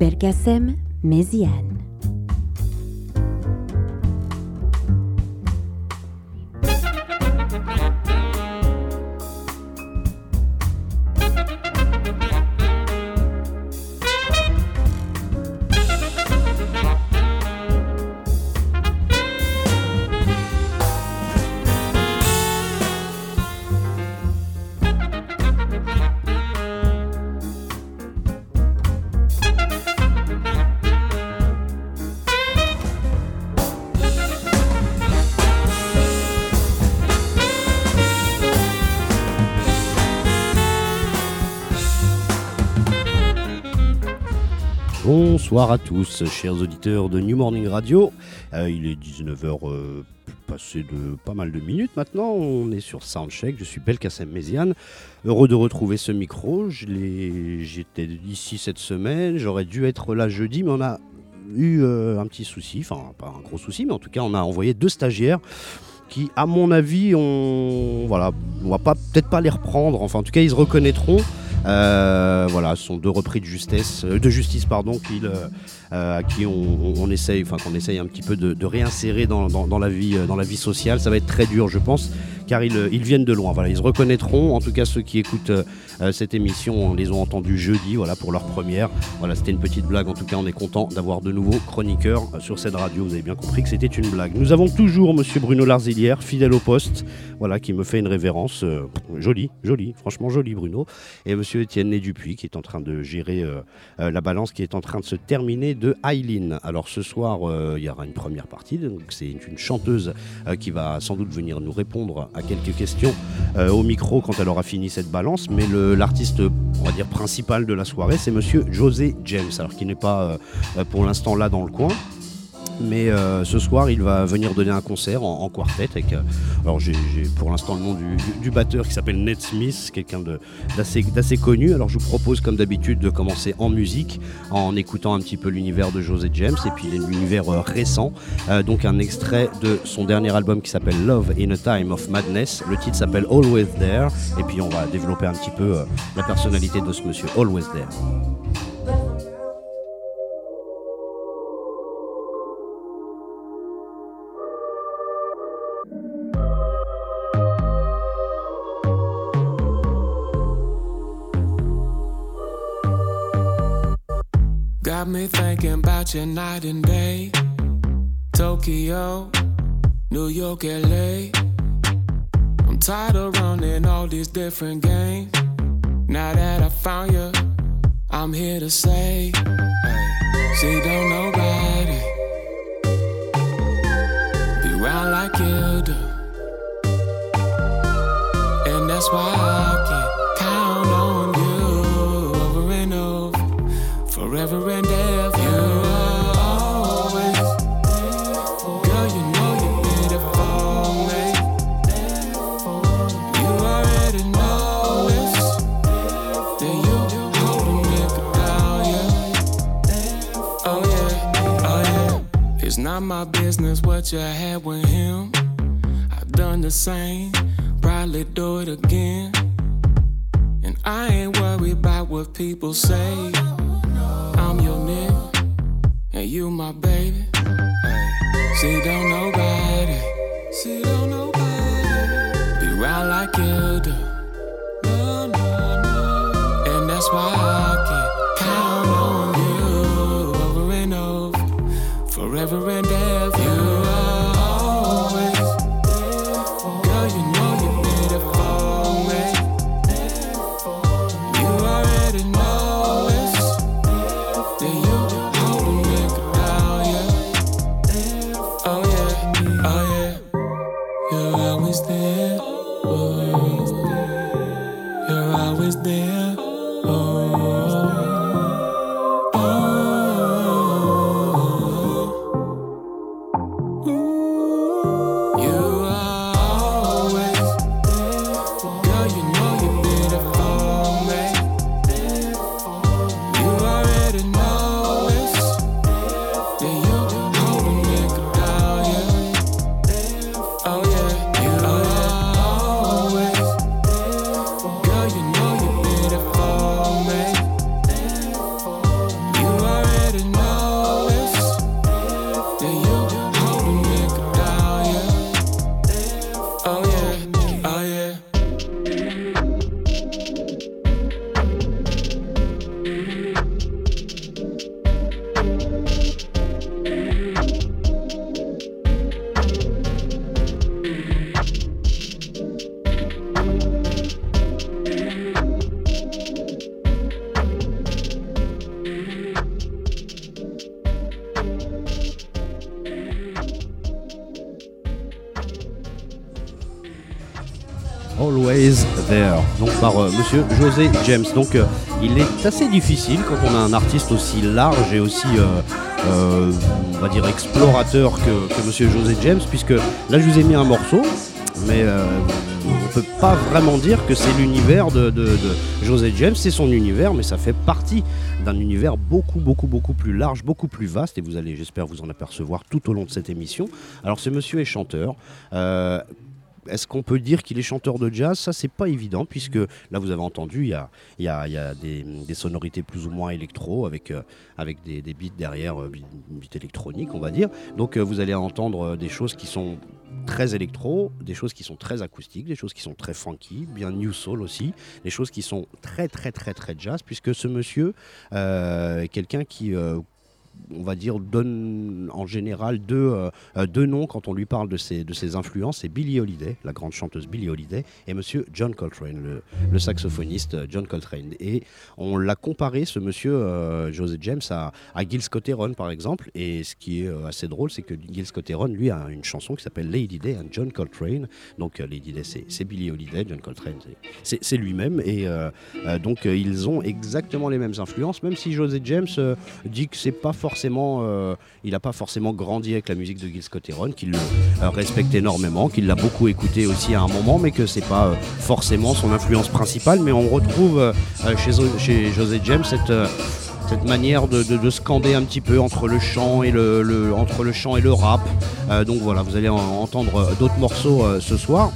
Bergasem Méziane. Bonsoir à tous, chers auditeurs de New Morning Radio. Euh, il est 19h euh, passé de pas mal de minutes maintenant. On est sur Soundcheck. Je suis Belkacem Méziane. Heureux de retrouver ce micro. J'étais ici cette semaine. J'aurais dû être là jeudi, mais on a eu euh, un petit souci. Enfin, pas un gros souci, mais en tout cas, on a envoyé deux stagiaires qui, à mon avis, on voilà, on va peut-être pas les reprendre. Enfin, en tout cas, ils se reconnaîtront. Euh, voilà, ce sont deux repris de justesse, euh, de justice pardon, euh, à qui on, essaye, enfin qu'on essaye un petit peu de, réinsérer dans, la vie, dans la vie sociale. Ça va être très dur, je pense, car ils, viennent de loin. Voilà, ils se reconnaîtront. En tout cas, ceux qui écoutent cette émission, on les ont entendus jeudi, voilà, pour leur première. Voilà, c'était une petite blague. En tout cas, on est content d'avoir de nouveaux chroniqueurs sur cette radio. Vous avez bien compris que c'était une blague. Nous avons toujours Monsieur Bruno Larzilière, fidèle au poste, voilà, qui me fait une révérence jolie, jolie, franchement jolie, Bruno, et monsieur Étienne Dupuis qui est en train de gérer euh, euh, la balance qui est en train de se terminer de Aileen. Alors ce soir, euh, il y aura une première partie. C'est une chanteuse qui va sans doute venir nous répondre à quelques questions au micro quand elle aura fini cette balance. Mais l'artiste, on dire principal de la soirée, c'est monsieur José James, alors qui n'est pas pour l'instant là dans le coin. Mais euh, ce soir, il va venir donner un concert en, quartet. Avec, euh, alors, j'ai pour l'instant le nom du, batteur qui s'appelle Ned Smith, quelqu'un d'assez connu. Alors, je vous propose, comme d'habitude, de commencer en musique, en écoutant un petit peu l'univers de José James et puis l'univers euh, récent. donc, un extrait de son dernier album qui s'appelle Love in a Time of Madness. Le titre s'appelle Always There. Et puis, on va développer un petit peu la personnalité de ce monsieur, Always There. Got me thinking about you night and day. Tokyo, New York, LA. I'm tired of running all these different games. Now that I found you, I'm here to say, see, don't nobody be around like you do. And that's why I my business what you had with him. I've done the same, probably do it again. And I ain't worried about what people say. I'm your nigga, and you my baby. See, don't nobody, see, don't nobody be around like you do. Monsieur José James. Donc euh, il est assez difficile quand on a un artiste aussi large et aussi, euh, on va dire, explorateur que, que monsieur José James, puisque là je vous ai mis un morceau, mais on ne peut pas vraiment dire que c'est l'univers de, José James, c'est son univers, mais ça fait partie d'un univers beaucoup, beaucoup, beaucoup plus large, beaucoup plus vaste, et vous allez, j'espère, vous en apercevoir tout au long de cette émission. Alors, ce monsieur est chanteur. Euh, est-ce qu'on peut dire qu'il est chanteur de jazz? Ça, c'est pas évident, puisque là, vous avez entendu, il y a, y a, y a des, des, sonorités plus ou moins électro, avec, euh, avec des, des, beats derrière, euh, beats électroniques, on va dire. Donc, euh, vous allez entendre des choses qui sont très électro, des choses qui sont très acoustiques, des choses qui sont très funky, bien new soul aussi, des choses qui sont très, très, très, très jazz, puisque ce monsieur est quelqu'un qui on va dire, donne en général deux, euh, deux noms quand on lui parle de ses, de ses influences. C'est Billie Holiday, la grande chanteuse Billie Holiday, et monsieur John Coltrane, le, saxophoniste euh, John Coltrane. Et on l'a comparé, ce monsieur euh, José James, à, à Gil Scott-Heron, par exemple. Et ce qui est euh, assez drôle, c'est que Gil Scott-Heron, lui, a une chanson qui s'appelle Lady Day and John Coltrane. Donc, euh, Lady Day, c'est Billie Holiday, John Coltrane, c'est lui-même. Et euh, donc, ils ont exactement les mêmes influences, même si José James dit que c'est pas forcément, euh, il n'a pas forcément grandi avec la musique de Gil Scott-Heron, qu'il le euh, respecte énormément, qu'il l'a beaucoup écouté aussi à un moment, mais que c'est pas euh, forcément son influence principale. Mais on retrouve chez, José James cette manière de, de, de, scander un petit peu entre le chant et le, rap. Donc voilà, vous allez en, entendre d'autres morceaux ce soir.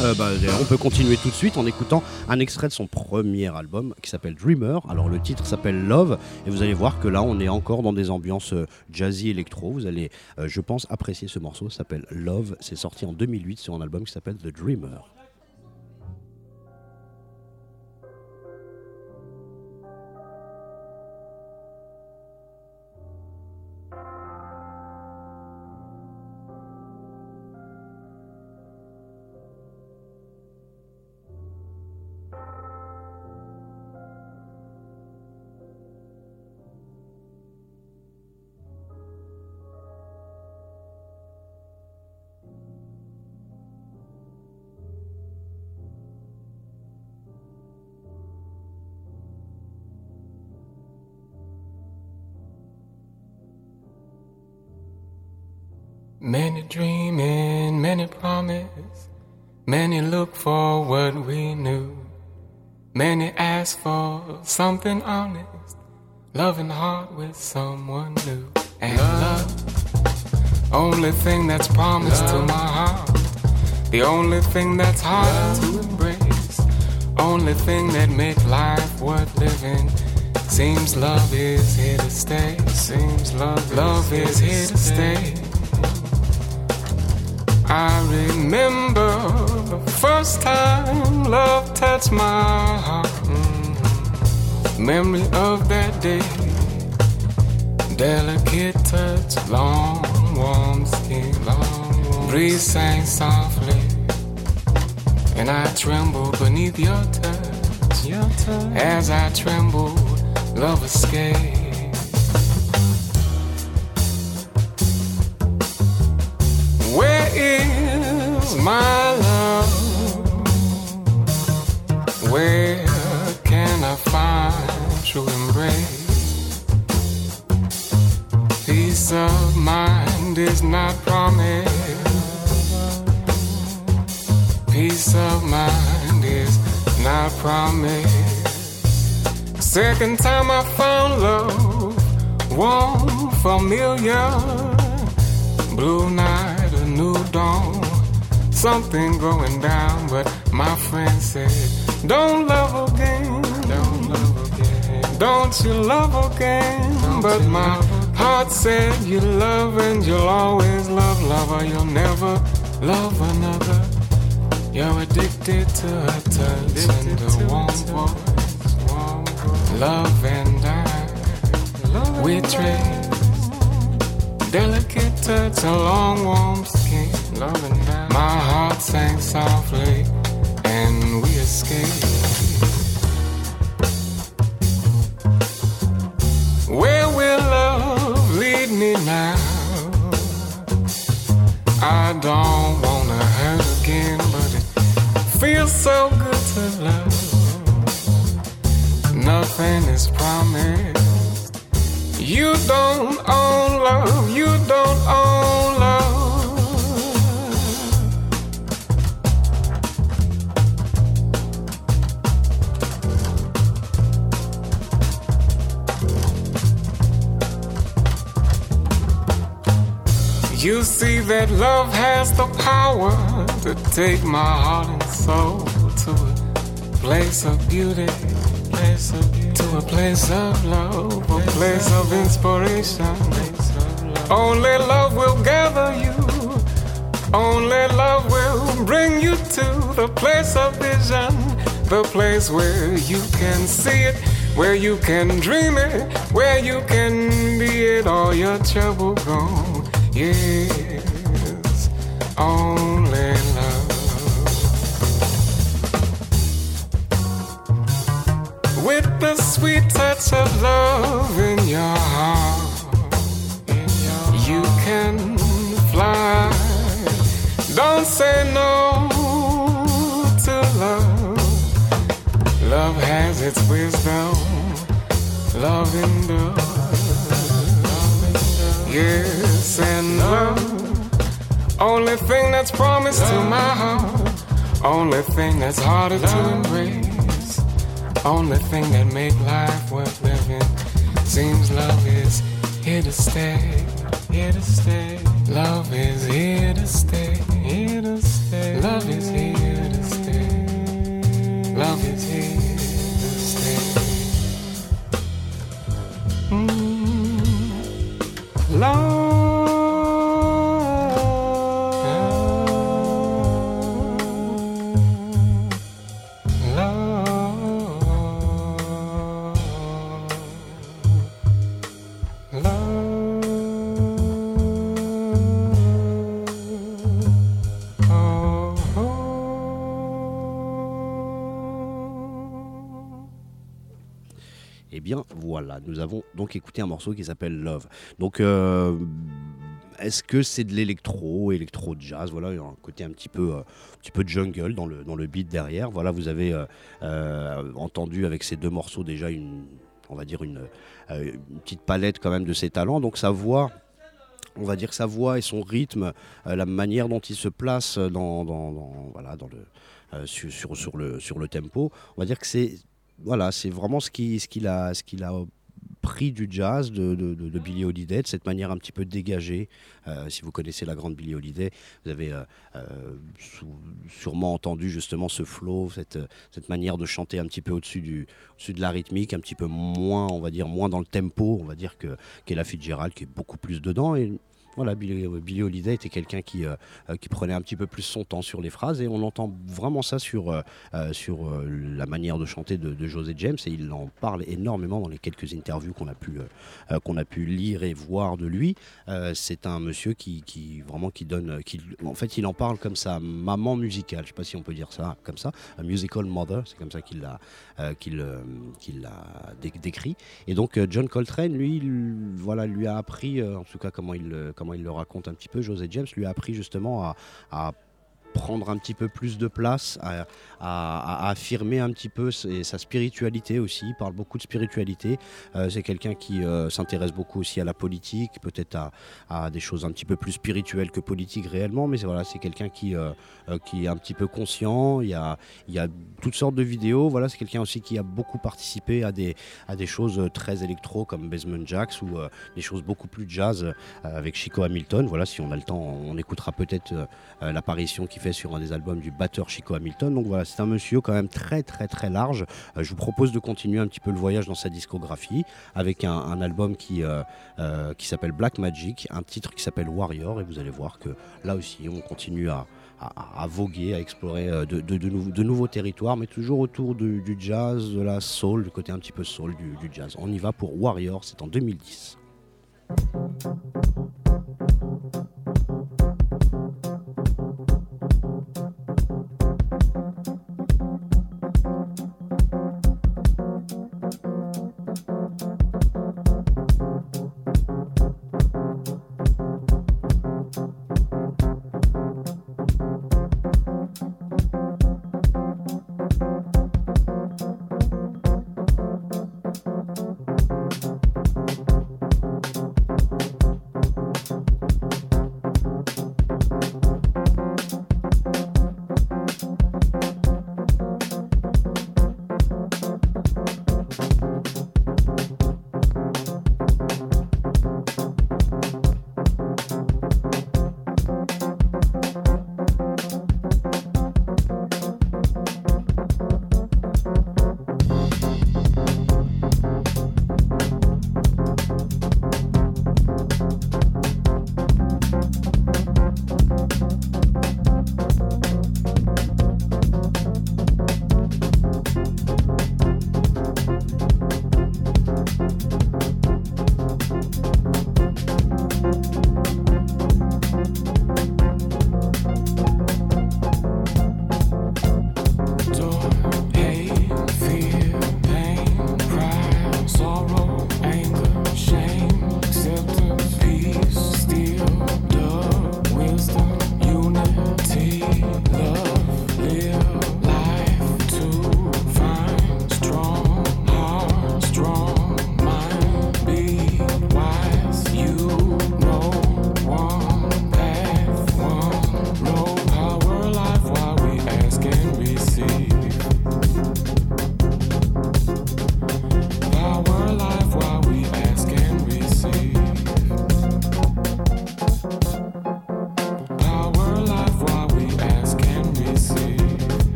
Euh, bah, on peut continuer tout de suite en écoutant un extrait de son premier album qui s'appelle Dreamer. Alors le titre s'appelle Love et vous allez voir que là on est encore dans des ambiances euh, jazzy électro. Vous allez, euh, je pense, apprécier ce morceau. s'appelle Love. C'est sorti en 2008 sur un album qui s'appelle The Dreamer. Something honest, loving heart with someone new. And love, only thing that's promised love. to my heart, the only thing that's hard love. to embrace, only thing that make life worth living. Seems love is here to stay. Seems love, love is here to stay. I remember the first time love touched my heart. Memory of that day, delicate touch, long warm skin, long warm breeze sang softly, and I trembled beneath your touch. Your touch. As I trembled, love escaped. is my love? Where mind is not promised. Peace of mind is not promised. Second time I found love, warm, familiar, blue night a new dawn. Something going down, but my friend said, Don't love again. Don't love again. Don't you love again? Don't but my heart said, You love and you'll always love, lover. You'll never love another. You're addicted to her touch and the warm voice. Love and I, we trade delicate touch, a long warm skin. My heart sank softly, and we escaped. Don't wanna hurt again, but it feels so good to love. Nothing is promised. You don't own love, you don't own You see that love has the power to take my heart and soul to a place of beauty, place of beauty. to a place of love, a place of inspiration. Only love will gather you. Only love will bring you to the place of vision, the place where you can see it, where you can dream it, where you can be it, all your trouble gone. Yes, only love. With the sweet touch of love in your heart, you can fly. Don't say no to love. Love has its wisdom. Love endures. Yes, and love. Only thing that's promised to my heart. Only thing that's harder to embrace. Only thing that make life worth living. Seems love is here to stay. Here to stay. Love is here to stay. Here to stay. Love is here to stay. Love is here nous avons donc écouté un morceau qui s'appelle Love. Donc euh, est-ce que c'est de l'électro, électro jazz Voilà, il y a un côté un petit peu, euh, un petit peu jungle dans le, dans le beat derrière. Voilà, vous avez euh, entendu avec ces deux morceaux déjà une, on va dire une, petite palette quand même de ses talents. Donc sa voix, on va dire sa voix et son rythme, la manière dont il se place dans, dans- voilà, dans le, sur, sur, sur le, sur le tempo, on va dire que c'est voilà, c'est vraiment ce qu'il ce qu'il a, ce qu'il a pris du jazz de, de, de, Holiday, de cette manière un petit peu dégagée. Euh, si vous connaissez la grande Billie Holiday, vous avez euh, euh, sûrement entendu justement ce flow, cette, cette manière de chanter un petit peu au-dessus du, au-dessus de la rythmique, un petit peu moins, on va dire, moins dans le tempo, on va dire que qu'Ella Fitzgerald, qui est beaucoup plus dedans. Voilà, Billie, Billie Holiday était quelqu'un qui, euh, euh, qui prenait un petit peu plus son temps sur les phrases et on entend vraiment ça sur, euh, euh, sur euh, la manière de chanter de, José James et il en parle énormément dans les quelques interviews qu'on a pu, euh, euh, a pu lire et voir de lui. Euh, c'est un monsieur qui, qui vraiment qui donne, euh, qui, en fait, il en parle comme sa maman musicale. Je sais pas si on peut dire ça comme ça, un musical mother, c'est comme ça qu'il l'a, euh, euh, décrit. Et donc euh, John Coltrane, lui, il- voilà, lui a appris, euh, en tout cas comment il, comment il le raconte un petit peu, José James lui a appris justement à, à prendre un petit peu plus de place, à, affirmer un petit peu sa spiritualité aussi. Il parle beaucoup de spiritualité. Euh, c'est quelqu'un qui euh, s'intéresse beaucoup aussi à la politique, peut-être à, des choses un petit peu plus spirituelles que politiques réellement, mais voilà, c'est quelqu'un qui, euh, qui est un petit peu conscient. Il y a, il y a toutes sortes de vidéos. Voilà, c'est quelqu'un aussi qui a beaucoup participé à des, à des choses très électro comme Basement Jacks ou des choses beaucoup plus jazz avec Chico Hamilton. Voilà, si on a le temps, on écoutera peut-être l'apparition qu'il sur un des albums du batteur Chico Hamilton. Donc voilà, c'est un monsieur quand même très très très large. Euh, je vous propose de continuer un petit peu le voyage dans sa discographie avec un, album qui, euh, euh, qui s'appelle Black Magic, un titre qui s'appelle Warrior et vous allez voir que là aussi on continue à, voguer, à explorer de, nouveaux- territoires, mais toujours autour du, jazz, de la soul, du côté un petit peu soul du jazz. On y va pour Warrior, c'est en 2010.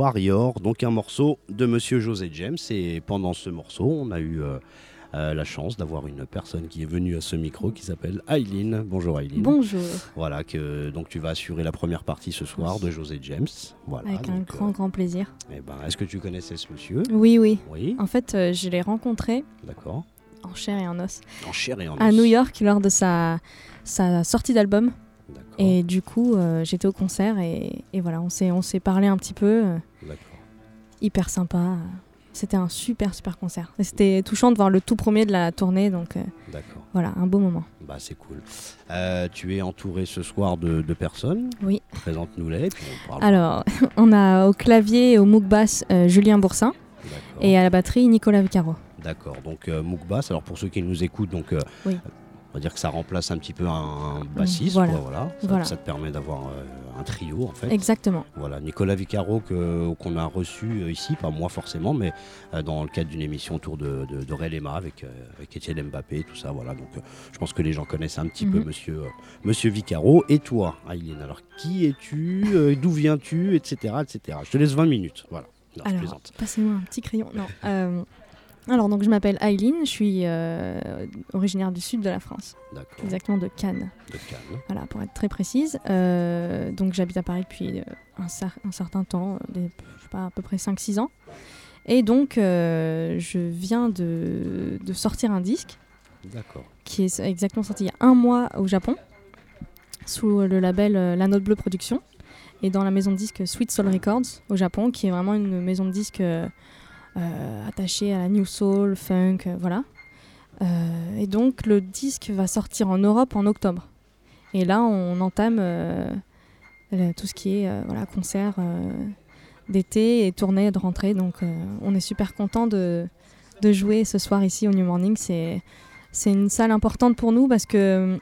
Warrior, donc un morceau de Monsieur José James. Et pendant ce morceau, on a eu euh, euh, la chance d'avoir une personne qui est venue à ce micro qui s'appelle Aileen. Bonjour Aileen. Bonjour, Voilà, que donc tu vas assurer la première partie ce soir de José James. Voilà. avec un donc, grand, euh, grand plaisir. eh ben, Est-ce que tu connaissais ce monsieur? Oui, oui. Oui, En fait, euh, je l'ai rencontré d'accord. en chair et en os En chair et en à os. New York lors de sa, sa sortie d'album. Et du coup, euh, j'étais au concert et, et voilà, on s'est parlé un petit peu. Hyper sympa. C'était un super, super concert. C'était touchant de voir le tout premier de la tournée, donc euh, voilà, un beau moment. Bah, c'est cool. Euh, tu es entouré ce soir de, de personnes. Oui. Présente-nous-les. Alors, on a au clavier et au mouk bass euh, Julien Boursin et à la batterie Nicolas Vicaro. D'accord, donc euh, Mouk Bass, alors pour ceux qui nous écoutent, donc, Oui. On va dire que ça remplace un petit peu un, un bassiste, voilà. quoi, voilà. Ça, Voilà. ça te permet d'avoir euh, un trio en fait. Exactement. Voilà, Nicolas Vicaro que- qu'on a reçu euh, ici, pas moi forcément, mais euh, dans le cadre d'une émission autour de, de, de avec, euh, avec Étienne Mbappé, tout ça, voilà. Donc euh, je pense que les gens connaissent un petit peu Mhm. Monsieur, euh, Monsieur Vicaro. Et toi, Aileen, alors qui es-tu, euh, d'où viens-tu, etc., etc. Je te laisse 20 minutes, voilà. Non, Alors, passez-moi un petit crayon. Non. Alors, donc, je m'appelle Aileen, je suis euh, originaire du sud de la France, D'accord, exactement de Cannes, de calme. voilà, pour être très précise. Euh, donc, j'habite à Paris depuis euh, un, cer- un certain temps, des, je sais pas, à peu près 5-6 ans. Et donc, euh, je viens de, de sortir un disque qui est exactement sorti il y a un mois au Japon, sous le label La Note Bleue Productions, et dans la maison de disques Sweet Soul Records au Japon, qui est vraiment une maison de disques euh, attachée à la New Soul, Funk, euh, voilà. Euh, et donc le disque va sortir en Europe en octobre. Et là, on entame tout ce qui est voilà, concert d'été et tournée de rentrée. Donc on est super content de, de jouer ce soir ici au New Morning. C'est une salle importante pour nous parce que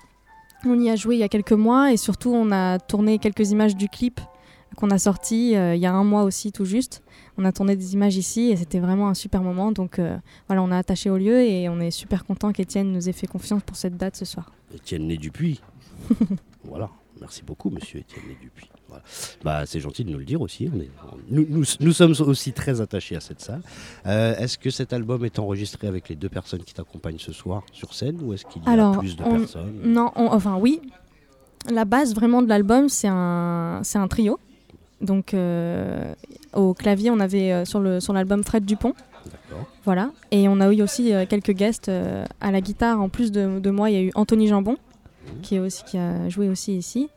on y a joué il y a quelques mois et surtout on a tourné quelques images du clip qu'on a sorti euh, il y a un mois aussi tout juste. On a tourné des images ici et c'était vraiment un super moment. Donc euh, voilà, on a attaché au lieu et on est super content qu'Étienne nous ait fait confiance pour cette date ce soir. Étienne Né Dupuis. voilà, merci beaucoup, monsieur Étienne Né Dupuis. Bah, c'est gentil de nous le dire aussi. On est- on- nous, nous- nous sommes aussi très attachés à cette salle. Euh, est-ce que cet album est enregistré avec les deux personnes qui t'accompagnent ce soir sur scène ou est-ce qu'il y a Alors, plus de on- personnes? Non, on- enfin oui. La base vraiment de l'album, c'est un, c'est un trio. Donc euh, au clavier, on avait euh, sur le sur l'album Fred Dupont. D'accord. Voilà. Et on a eu aussi euh, quelques guests à la guitare. En plus de, de moi, il y a eu Anthony Jambon, qui, est aussi, qui a joué aussi ici.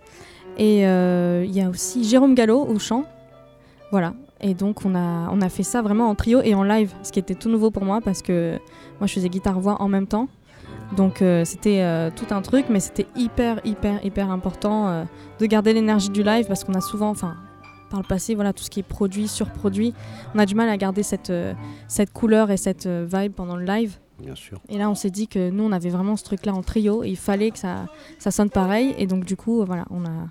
Et il y a aussi Jérôme Gallo au chant. Voilà. Et donc, on a, on a fait ça vraiment en trio et en live, ce qui était tout nouveau pour moi parce que moi, je faisais guitare-voix en même temps. Donc, euh, c'était euh, tout un truc, mais c'était hyper, hyper, hyper important euh, de garder l'énergie du live parce qu'on a souvent, enfin, par le passé, voilà, tout ce qui est produit, surproduit, on a du mal à garder cette, euh, cette couleur et cette euh, vibe pendant le live. Bien sûr. Et là, on s'est dit que nous, on avait vraiment ce truc-là en trio et il fallait que ça, ça sonne pareil. Et donc, du coup, euh, voilà, on a,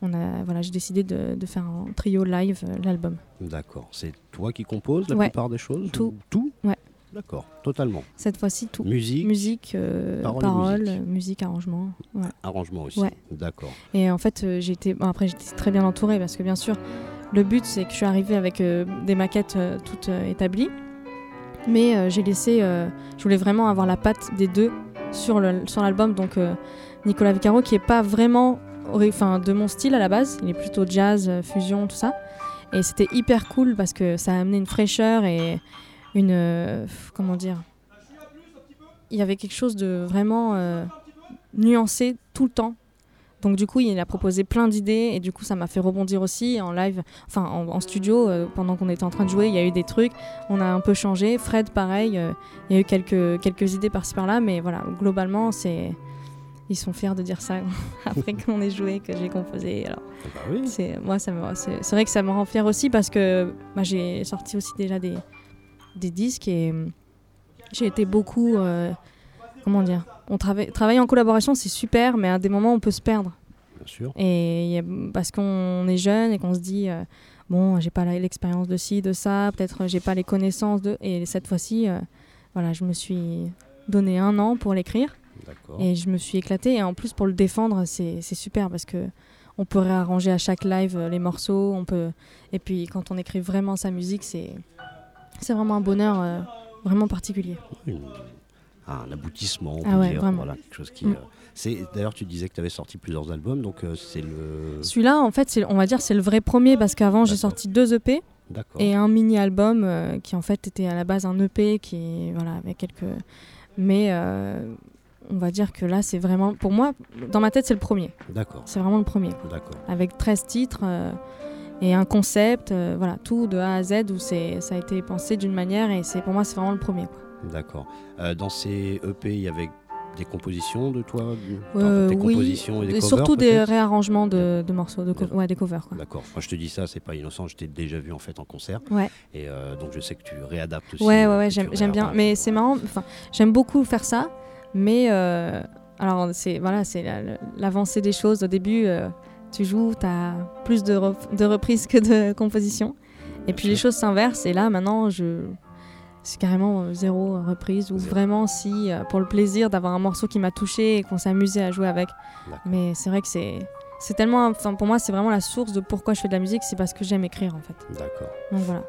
on a, voilà, j'ai décidé de, de faire un trio live euh, l'album. D'accord. C'est toi qui composes la Ouais. plupart des choses Tout. ou- Tout? Ouais. D'accord. Totalement. Cette fois-ci, tout. Musique, Musique, euh, Paroles et paroles, musique. musique, arrangement. ouais. arrangement aussi. Ouais. D'accord. Et en fait, euh, bon, après, j'étais très bien entourée parce que bien sûr, le but, c'est que je suis arrivée avec euh, des maquettes euh, toutes établies. Mais j'ai laissé, je voulais vraiment avoir la patte des deux sur l'album. Donc Nicolas Vicaro, qui est pas vraiment enfin, de mon style à la base, il est plutôt jazz, fusion, tout ça. Et c'était hyper cool parce que ça a amené une fraîcheur et une, euh, comment dire, il y avait quelque chose de vraiment euh, nuancé tout le temps. Donc du coup, il a proposé plein d'idées et du coup, ça m'a fait rebondir aussi en live, enfin en, en studio, euh, pendant qu'on était en train de jouer, il y a eu des trucs, on a un peu changé. Fred, pareil, il y a eu quelques, quelques idées par-ci par-là, mais voilà, globalement, c'est... Ils sont fiers de dire ça après qu'on ait joué, que j'ai composé. Alors, Bah oui. c'est moi, ça me, c'est, c'est vrai que ça me rend fier aussi parce que bah, j'ai sorti aussi déjà des, des disques et euh, j'ai été beaucoup, euh, comment dire, on travaille, travailler en collaboration, c'est super, mais à des moments on peut se perdre. Bien sûr. Et a- parce qu'on est jeune et qu'on se dit, euh, bon, j'ai pas l'expérience de ci, de ça, peut-être euh, j'ai pas les connaissances de. Et cette fois-ci, euh, voilà, je me suis donné un an pour l'écrire et je me suis éclatée. Et en plus, pour le défendre, c'est super parce que on peut réarranger à chaque live les morceaux. On peut... Et puis, quand on écrit vraiment sa musique, c'est c'est vraiment un bonheur euh, vraiment particulier. Une- un aboutissement, on Ah peut ouais, dire. Voilà, quelque chose qui. Mm. euh, c'est d'ailleurs tu disais que tu avais sorti plusieurs albums, donc euh, c'est le. Celui-là, en fait, on va dire c'est le vrai premier parce qu'avant, j'ai sorti deux EP. Et un mini album qui en fait était à la base un EP qui voilà avec quelques mais on va dire que là c'est vraiment pour moi dans ma tête c'est le premier D'accord. c'est vraiment le premier. D'accord. avec 13 titres et un concept euh, voilà tout de A à Z où c'est ça a été pensé d'une manière et c'est pour moi c'est vraiment le premier quoi. D'accord. Euh, dans ces EP, il y avait des compositions de toi Euh, Des oui, compositions et des covers surtout des réarrangements de, de morceaux de co- Des- ouais des covers quoi. D'accord. Moi, je te dis ça, c'est pas innocent. Je t'ai déjà vu en fait en concert. Ouais. Et donc, je sais que tu réadaptes aussi. Ouais, ouais, ouais, j'aime j'aime bien. Mais c'est marrant, enfin, j'aime beaucoup faire ça. Mais alors, c'est voilà, c'est la- la- l'avancée des choses. Au début, tu joues, tu as plus de, rep- de reprises que de compositions. Et puis les choses s'inversent. Et là, maintenant, je c'est carrément euh, zéro reprise. Ou vraiment, si, euh, pour le plaisir d'avoir un morceau qui m'a touché et qu'on s'est amusé à jouer avec. Mais c'est vrai que c'est. C'est tellement, enfin pour moi c'est vraiment la source de pourquoi je fais de la musique, c'est parce que j'aime écrire en fait. D'accord. Donc voilà.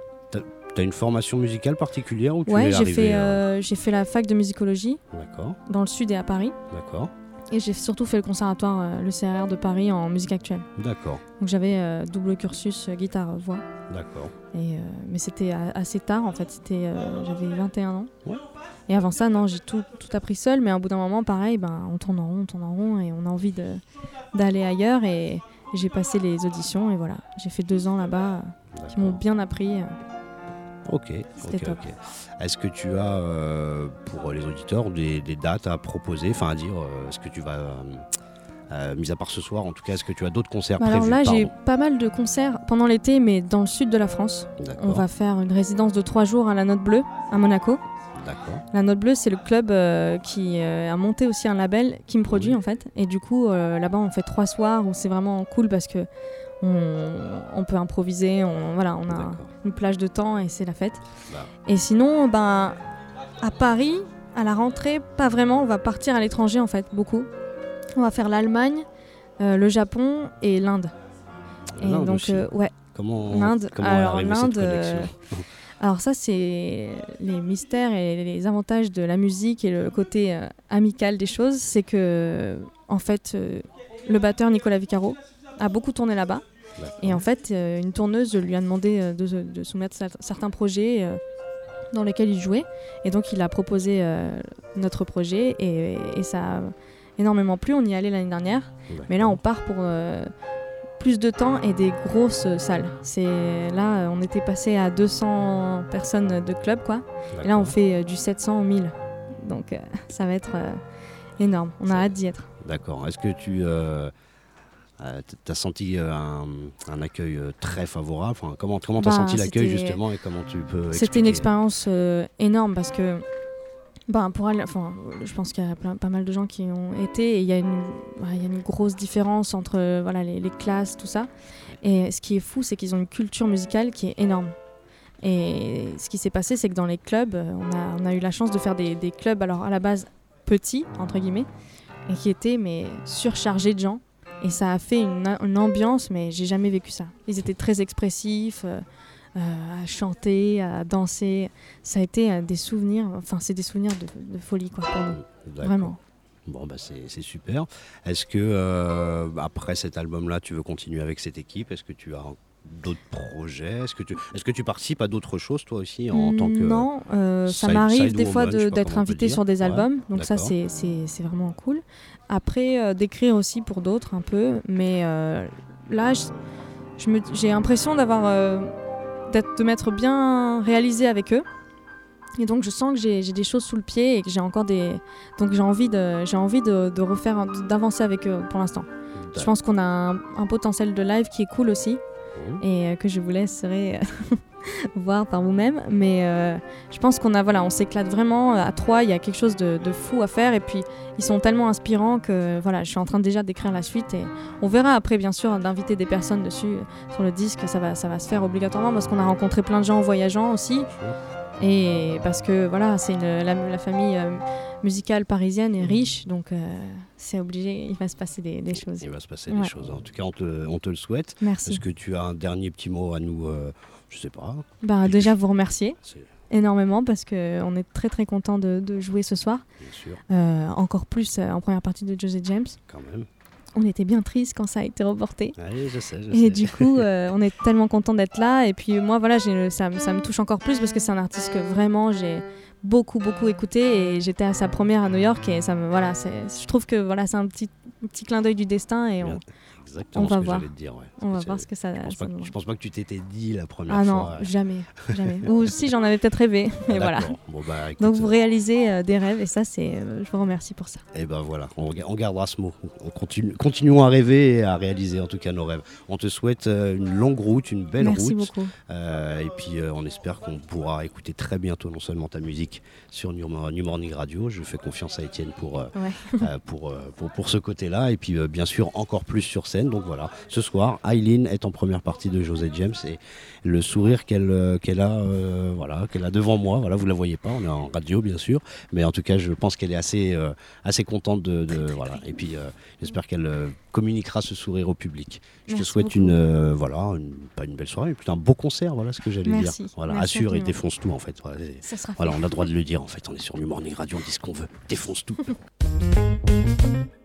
T'as une formation musicale particulière ou tu Ouais, es j'ai fait, euh, euh, j'ai fait la fac de musicologie D'accord. dans le sud et à Paris. D'accord. Et j'ai surtout fait le conservatoire, euh, le CRR de Paris en musique actuelle. D'accord. Donc j'avais euh, double cursus euh, guitare voix. D'accord. Et, mais c'était assez tard en fait, c'était j'avais 21 ans. Ouais. Et avant ça, non, j'ai tout, tout appris seul, mais au bout d'un moment, pareil, ben, on tourne en rond, on tourne en rond et on a envie de- d'aller ailleurs. Et, j'ai passé les auditions et voilà, j'ai fait deux ans là-bas qui m'ont bien appris. Ok, ok, top. ok. Est-ce que tu as, euh, pour les auditeurs, des, des dates à proposer, enfin à dire, euh, est-ce que tu vas, euh, mis à part ce soir, en tout cas, est-ce que tu as d'autres concerts Bah alors prévus là, j'ai pas mal de concerts pendant l'été, mais dans le sud de la France. On va faire une résidence de trois jours à la Note Bleue, à Monaco. La Note Bleue, c'est le club euh, qui euh, a monté aussi un label qui me produit Oui. en fait. Et du coup, euh, là-bas, on fait trois soirs où c'est vraiment cool parce que on, on peut improviser. On, voilà, on a une plage de temps et c'est la fête. Bah. Et sinon, ben, à Paris, à la rentrée, pas vraiment. On va partir à l'étranger en fait, beaucoup. On va faire l'Allemagne, euh, le Japon et l'Inde. Et L'Inde donc, euh, ouais. Comment, l'Inde, comment alors, l'Inde, euh, Alors ça, c'est les mystères et les avantages de la musique et le côté amical des choses. C'est que, en fait, le batteur Nicolas Vicaro a beaucoup tourné là-bas. Et en fait, euh, une tourneuse lui a demandé euh, de, de soumettre cer- certains projets euh, dans lesquels il jouait. Et donc, il a proposé euh, notre projet et, et ça a énormément plu. On y allait l'année dernière. Mais là, on part pour euh, plus de temps et des grosses salles. C'est là, on était passé à 200 personnes de club, quoi. Et là, on fait euh, du 700 au 1000. Donc, ça va être énorme. On a hâte d'y être. D'accord. Est-ce que tu euh, as senti euh, un, un accueil euh, très favorable? Enfin, Comment comment tu as Bah, senti l'accueil justement et comment tu peux C'était une expérience euh, énorme parce que, ben, pour aller, enfin, je pense qu'il y a plein- pas mal de gens qui ont été et il y, a une- ouais, il y a une grosse différence entre voilà, les, les classes, tout ça. Et ce qui est fou, c'est qu'ils ont une culture musicale qui est énorme. Et ce qui s'est passé, c'est que dans les clubs, on a, on a eu la chance de faire des, des clubs, alors à la base petits, entre guillemets, et qui étaient mais surchargés de gens. Et ça a fait une, une ambiance, mais j'ai jamais vécu ça. Ils étaient très expressifs, euh, euh, à chanter, à danser. Ça a été euh, des souvenirs, enfin c'est des souvenirs de, de folie quoi pour nous, vraiment. Bon, bah, c'est c'est super. Est-ce que euh, après cet album-là, tu veux continuer avec cette équipe? Est-ce que tu as d'autres projets? Est-ce que, tu... Est que tu participes à d'autres choses toi aussi en tant que. Non, euh, ça m'arrive des fois de- d'être invité sur des Ouais, albums, donc ça c'est- vraiment cool. Après, euh, d'écrire aussi pour d'autres un peu, mais euh, là j'ai l'impression d'avoir euh, d'être- de m'être bien réalisé avec eux. Et donc je sens que j'ai des choses sous le pied et que j'ai encore des donc j'ai envie de envie de, de refaire d'avancer avec eux pour l'instant. Je pense qu'on a un, un potentiel de live qui est cool aussi Mhm. et euh, que je vous laisserai euh, voir par vous-même. Mais euh, je pense qu'on a voilà, on s'éclate vraiment à trois. Il y a quelque chose de, de fou à faire et puis ils sont tellement inspirants que voilà, je suis en train déjà d'écrire la suite et on verra après bien sûr d'inviter des personnes dessus euh, sur le disque. Ça va, ça va se faire obligatoirement parce qu'on a rencontré plein de gens en voyageant aussi et parce que voilà, c'est la, la famille euh, musicale parisienne est riche, donc euh, c'est obligé. Il va se passer des, des choses. Il va se passer Ouais. des choses. En tout cas, on te, on te le souhaite. Merci. Est-ce que tu as un dernier petit mot à nous euh, Je sais pas. Bah, déjà vous remercier. Énormément parce qu'on est très très content de, de jouer ce soir. bien sûr, Euh, encore plus en première partie de José James. quand même. On était bien triste quand ça a été reporté. Allez, je sais, je Et sais. du coup, euh, on est tellement content d'être là. Et puis moi, voilà, j'ai- ça, me- ça me touche encore plus parce que c'est un artiste que vraiment j'ai beaucoup beaucoup écouté et j'étais à sa première à New York et ça me voilà, je trouve que voilà, c'est un petit un petit clin d'œil du destin et on, Exactement on va ce que voir. j'allais te dire. ouais. on va voir ce que ça. Je pense, ça pas que, je pense pas que tu t'étais dit la première Ah non, fois. jamais, jamais. Ou si j'en avais peut-être rêvé, mais voilà. Bon, bah, écoute, Donc vous euh, réalisez euh, des rêves et ça, c'est, euh, je vous remercie pour ça. Et ben voilà, on, gardera ce mot. On continue, continuons à rêver et à réaliser en tout cas nos rêves. On te souhaite euh, une longue route, une belle Merci route. beaucoup. Euh, et puis on espère qu'on pourra écouter très bientôt non seulement ta musique sur New, New Morning Radio. Je fais confiance à Étienne pour, Ouais. pour, pour, pour ce côté-là. Et puis bien sûr encore plus sur scène. Donc voilà, ce soir, Eileen est en première partie de José James et le sourire qu'elle euh, qu'elle a, euh, voilà, qu'elle a devant moi. Voilà, vous la voyez pas, on est en radio bien sûr, mais en tout cas, je pense qu'elle est assez, euh, assez contente de, de- voilà. Et puis euh, j'espère qu'elle communiquera ce sourire au public. Je te souhaite beaucoup. une, voilà, une- pas une belle soirée, mais plutôt un beau concert. Voilà ce que j'allais dire. Voilà, Merci assure et défonce tout en fait. Voilà, voilà, on a le droit de le dire en fait. On est sur New Morning Radio, on dit ce qu'on veut. Défonce tout.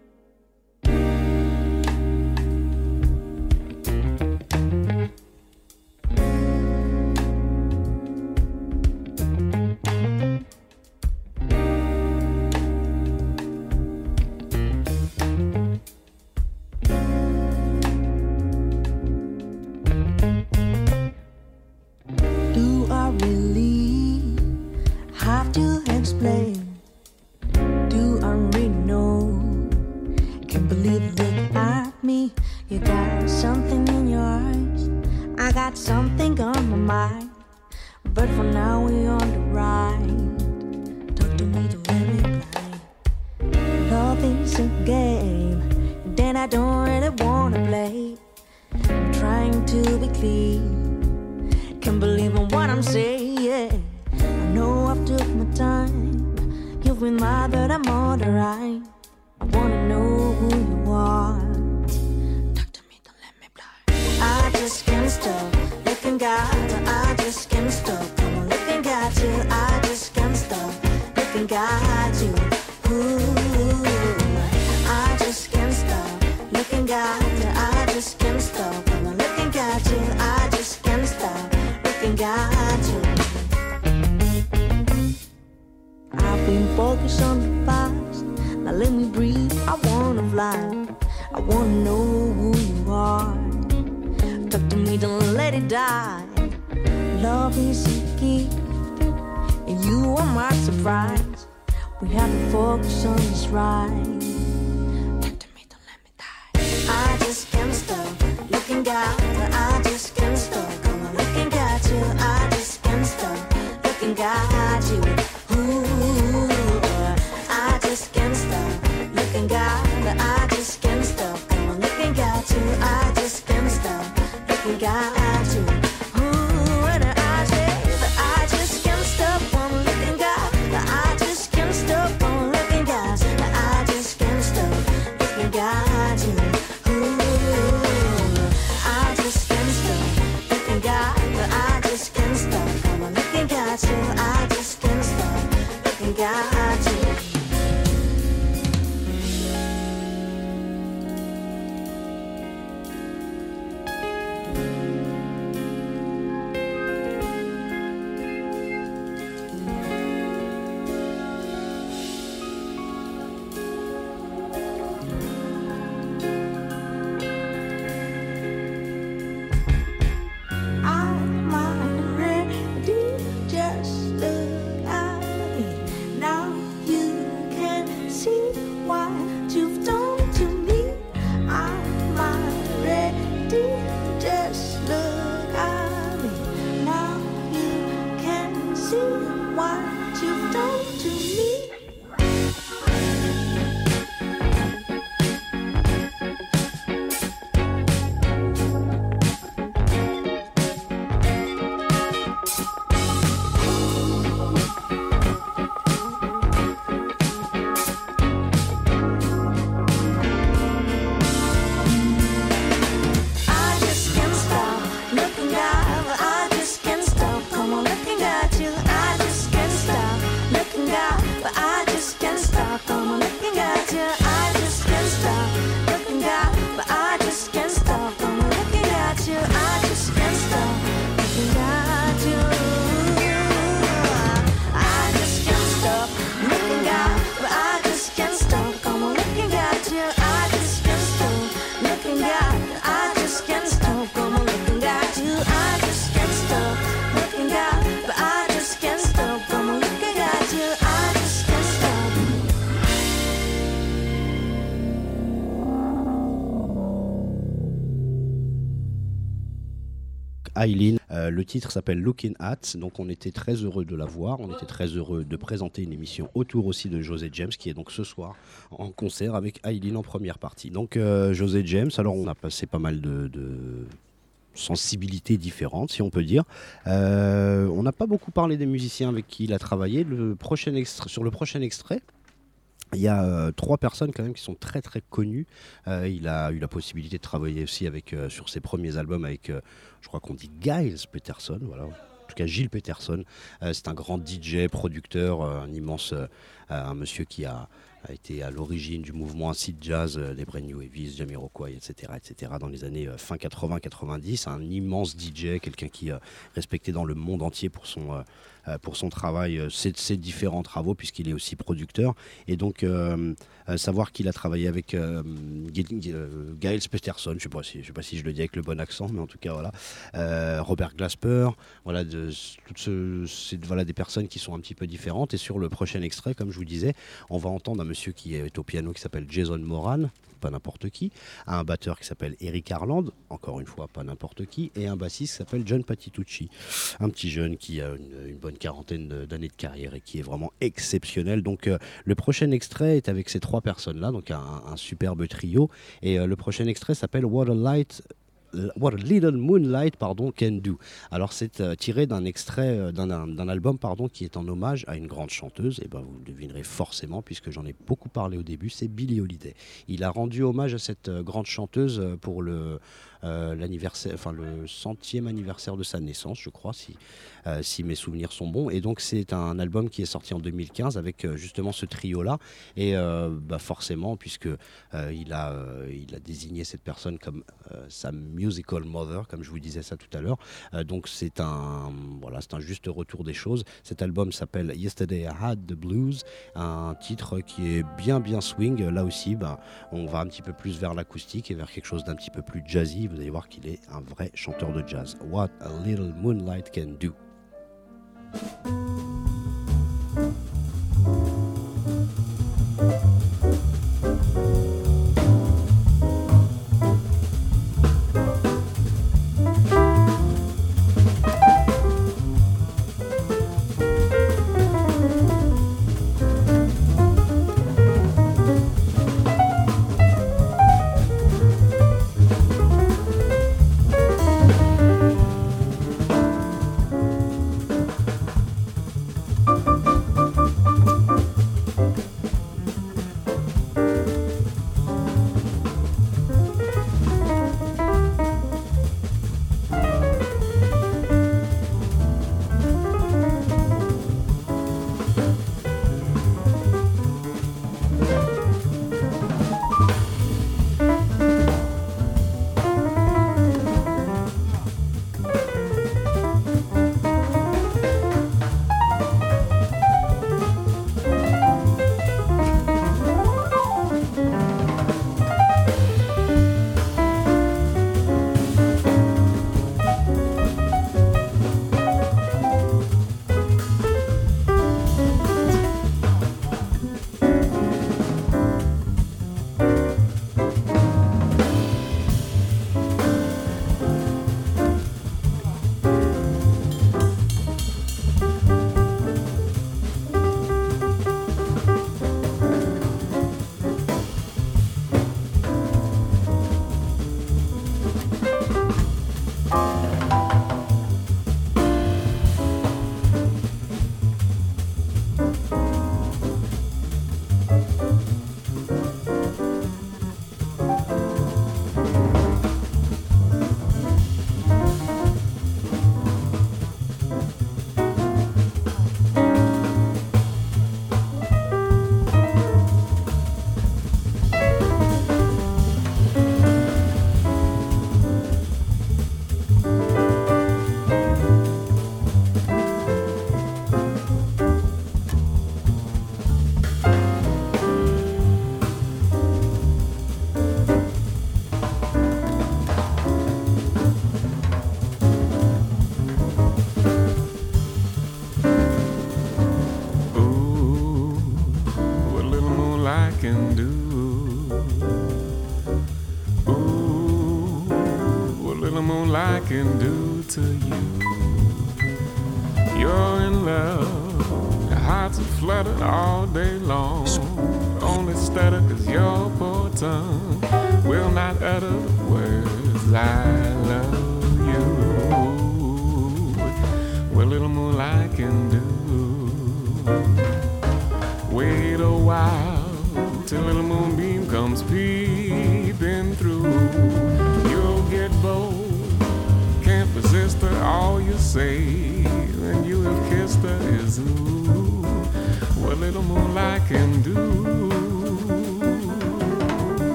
focus on the past. Now let me breathe. I wanna fly. I wanna know who you are. Talk to me, don't let it die. Love is a gift, and you are my surprise. We have to focus on this ride. Talk to me, don't let me die. I just can't stop looking at. Eileen. Euh, le titre s'appelle Looking At, donc on était très heureux de la voir, on était très heureux de présenter une émission autour aussi de José James, qui est donc ce soir en concert avec Eileen en première partie. Donc euh, José James, alors on a passé pas mal de, sensibilités différentes, si on peut dire. Euh, on n'a pas beaucoup parlé des musiciens avec qui il a travaillé. Sur le prochain extrait, il y a trois personnes quand même qui sont très très connues. Il a eu la possibilité de travailler aussi sur ses premiers albums avec, je crois qu'on dit Giles Peterson, voilà. En tout cas, Gilles Peterson, Euh, c'est un grand DJ, producteur, euh, un immense, euh, un monsieur qui a, a été à l'origine du mouvement acid jazz, euh, les Brand New Heavies, Jamiroquai, etc., etc., dans les années euh, fin 80-90. Un immense DJ, quelqu'un qui est respecté dans le monde entier pour son, euh, euh, pour son travail, euh, ses, différents travaux, puisqu'il est aussi producteur. Et donc, euh, euh, savoir qu'il a travaillé avec euh, euh, Giles Peterson, je ne sais, pas si- je sais pas si je le dis avec le bon accent, mais en tout cas, voilà. Euh, Robert Glasper, voilà, toutes ce- voilà, des personnes qui sont un petit peu différentes. Et sur le prochain extrait, comme je vous disais, on va entendre un monsieur qui est au piano qui s'appelle Jason Moran, pas n'importe qui, un batteur qui s'appelle Eric Harland, encore une fois pas n'importe qui, et un bassiste qui s'appelle John Patitucci, un petit jeune qui a une, bonne quarantaine d'années de carrière et qui est vraiment exceptionnel. Donc euh, le prochain extrait est avec ces trois personnes-là, donc un, superbe trio, et euh, le prochain extrait s'appelle What a Light What Little Moonlight pardon, Can Do. Alors c'est euh, tiré d'un extrait euh, d'un- album pardon, qui est en hommage à une grande chanteuse, et ben vous le devinerez forcément puisque j'en ai beaucoup parlé au début, c'est Billie Holiday. Il a rendu hommage à cette euh, grande chanteuse pour le, l'anniversaire, enfin le centième anniversaire de sa naissance, je crois, si, euh, si mes souvenirs sont bons. Et donc c'est un album qui est sorti en 2015 avec euh, justement ce trio-là. Et euh, bah, forcément, puisque euh, il, a, euh, il a désigné cette personne comme euh, sa musical mother, comme je vous disais ça tout à l'heure. Euh, donc c'est un, voilà, c'est un juste retour des choses. Cet album s'appelle Yesterday I Had the Blues, un titre qui est bien bien swing. Là aussi, bah, on va un petit peu plus vers l'acoustique et vers quelque chose d'un petit peu plus jazzy. Vous allez voir qu'il est un vrai chanteur de jazz. What a little moonlight can do.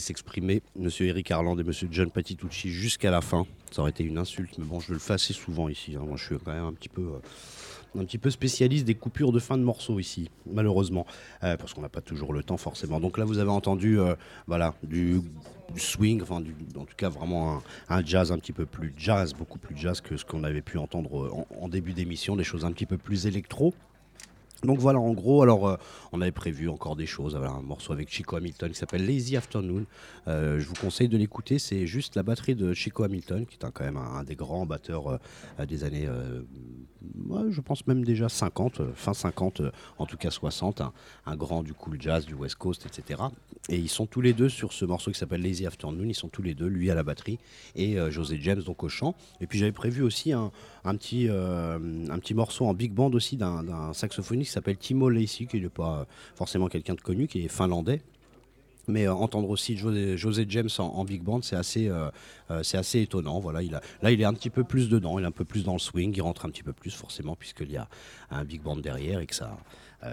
S'exprimer Monsieur Eric Arland et Monsieur John Patitucci jusqu'à la fin. Ça aurait été une insulte, mais bon, je le fais assez souvent ici. hein. Moi, je suis quand même un petit peu, euh, un petit peu spécialiste des coupures de fin de morceaux ici, malheureusement, Euh, parce qu'on n'a pas toujours le temps forcément. Donc là, vous avez entendu, euh, voilà, du, swing, enfin, du- en tout cas vraiment un, jazz un petit peu plus jazz, beaucoup plus jazz que ce qu'on avait pu entendre en, en début d'émission, des choses un petit peu plus électro. Donc voilà, en gros, alors euh, on avait prévu encore des choses. Un morceau avec Chico Hamilton qui s'appelle Lazy Afternoon. Euh, je vous conseille de l'écouter. C'est juste la batterie de Chico Hamilton, qui est quand même un, des grands batteurs euh, des années, je pense même déjà 50, euh, fin 50, euh, en tout cas 60. Un, grand du cool jazz, du West Coast, etc. Et ils sont tous les deux sur ce morceau qui s'appelle Lazy Afternoon. Ils sont tous les deux, lui à la batterie et José James donc au chant. Et puis j'avais prévu aussi petit, un petit morceau en big band aussi d'un saxophoniste s'appelle Timo Lacey, qui n'est pas euh, forcément quelqu'un de connu, qui est finlandais. Mais euh, entendre aussi José, James en, big band, c'est assez, euh, assez étonnant. Voilà, là, il est un petit peu plus dedans, il est un peu plus dans le swing, il rentre un petit peu plus forcément puisqu'il y a un big band derrière et que ça,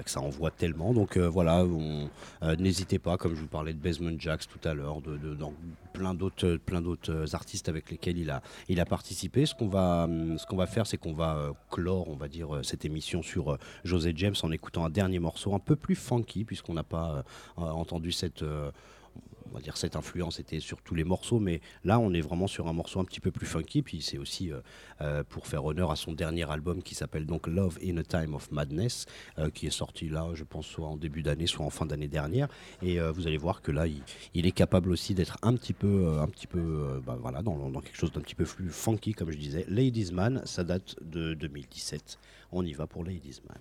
que ça envoie tellement. Donc euh, voilà, euh, n'hésitez pas, comme je vous parlais de Basement Jacks tout à l'heure, de, dans plein d'autres, euh, plein d'autres euh, artistes avec lesquels il a, il a participé. Ce qu'on va, hum, ce qu'on va faire, c'est qu'on va euh, clore, on va dire, euh, cette émission sur euh, José James en écoutant un dernier morceau un peu plus funky, puisqu'on n'a pas euh, euh, entendu cette euh, on va dire cette influence était sur tous les morceaux, mais là on est vraiment sur un morceau un petit peu plus funky. Puis c'est aussi euh, euh, pour faire honneur à son dernier album qui s'appelle donc Love in a Time of Madness, euh, qui est sorti là, je pense soit en début d'année, soit en fin d'année dernière. Et vous allez voir que là il, est capable aussi d'être un petit peu, un petit peu, bah, voilà, dans, dans quelque chose d'un petit peu plus funky, comme je disais. Ladies Man, ça date de 2017. On y va pour Ladies Man.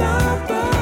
Stop us.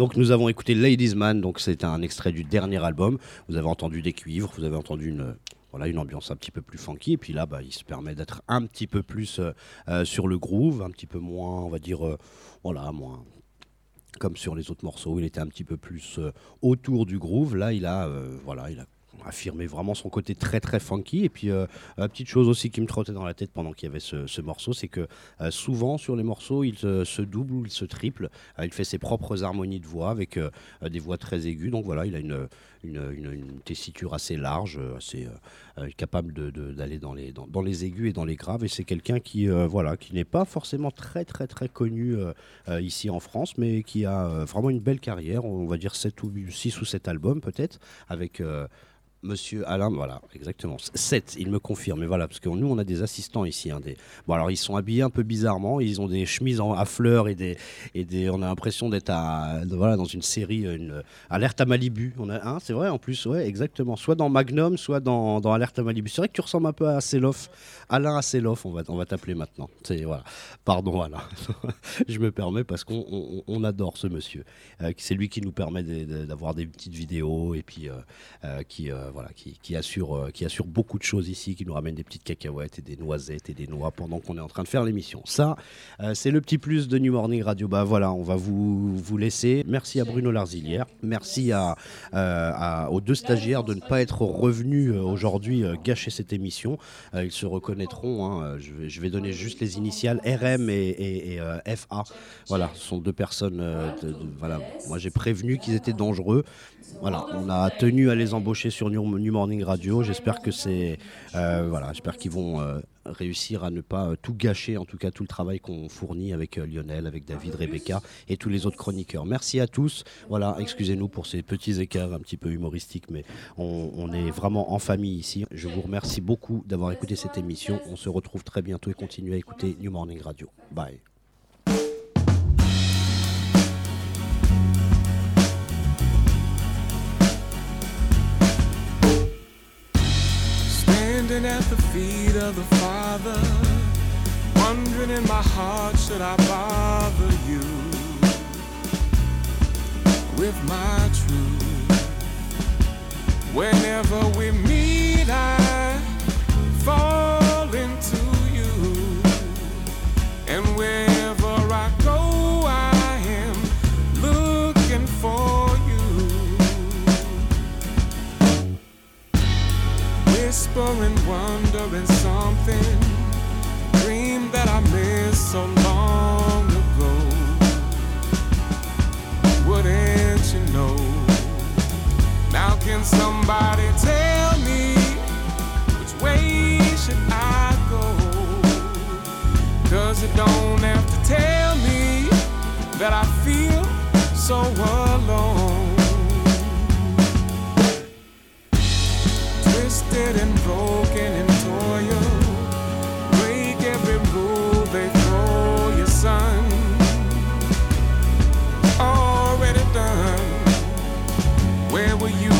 Donc nous avons écouté Ladies Man, donc c'est un extrait du dernier album. Vous avez entendu des cuivres, vous avez entendu une voilà une ambiance un petit peu plus funky et puis là bah, il se permet d'être un petit peu plus euh, euh, sur le groove, un petit peu moins on va dire euh, voilà moins comme sur les autres morceaux, il était un petit peu plus autour du groove. Là, il a, voilà, il a affirmé vraiment son côté très très funky. Et puis, euh, petite chose aussi qui me trottait dans la tête pendant qu'il y avait ce, ce morceau, c'est que euh, souvent sur les morceaux, il se, double ou il se triple. Euh, il fait ses propres harmonies de voix avec des voix très aiguës. Donc voilà, il a une, tessiture assez large, assez capable d'aller dans les, dans, les aigus et dans les graves. Et c'est quelqu'un qui, voilà, qui n'est pas forcément très très très connu ici en France, mais qui a vraiment une belle carrière. On va dire 7 ou 6 ou 7 albums peut-être, avec Monsieur Alain, voilà, exactement. 7, il me confirme. Mais voilà, parce que nous, on a des assistants ici. hein, des... Bon, alors, ils sont habillés un peu bizarrement. Ils ont des chemises à fleurs et des. Et des... On a l'impression d'être à... voilà, dans une série, une Alerte à Malibu. On a... hein, c'est vrai, en plus, ouais, exactement. Soit dans Magnum, soit dans, dans Alerte à Malibu. C'est vrai que tu ressembles un peu à Seloff. Alain Asseloff, on va, on va t'appeler maintenant. C'est, voilà. Pardon, Alain. Je me permets parce qu'on on- adore ce monsieur. Euh, c'est lui qui nous permet d'avoir des petites vidéos et puis euh, euh, qui, euh, voilà, qui, qui assure, euh, qui assure beaucoup de choses ici, qui nous ramène des petites cacahuètes et des noisettes et des noix pendant qu'on est en train de faire l'émission. Ça, euh, c'est le petit plus de New Morning Radio. Bah voilà, on va vous, laisser. Merci à Bruno Larzilière. Merci euh, aux deux stagiaires de ne pas être revenus euh, aujourd'hui euh, gâcher cette émission. Euh, ils se reconnaîtront. hein. Euh, Je, vais, donner juste les initiales RM et, euh, FA. Voilà, ce sont deux personnes. euh, voilà, moi j'ai prévenu qu'ils étaient dangereux. Voilà, on a tenu à les embaucher sur New, Morning Radio. J'espère que c'est, euh, j'espère qu'ils vont euh, réussir à ne pas euh, tout gâcher, en tout cas tout le travail qu'on fournit avec Lionel, avec David, Rebecca et tous les autres chroniqueurs. Merci à tous. Voilà, excusez-nous pour ces petits écarts un petit peu humoristiques, mais on, on est vraiment en famille ici. Je vous remercie beaucoup d'avoir écouté cette émission. On se retrouve très bientôt et continuez à écouter New Morning Radio. Bye. Standing at the feet of the Father, wondering in my heart, should I bother you with my truth? Whenever we meet, I fall whispering, wondering something. Dream that I missed so long ago. Wouldn't you know? Now can somebody tell me which way should I go? Cause you don't have to tell me that I feel so alone. Twisted and broken in toil. Break every rule they throw your son. Already done. Where were you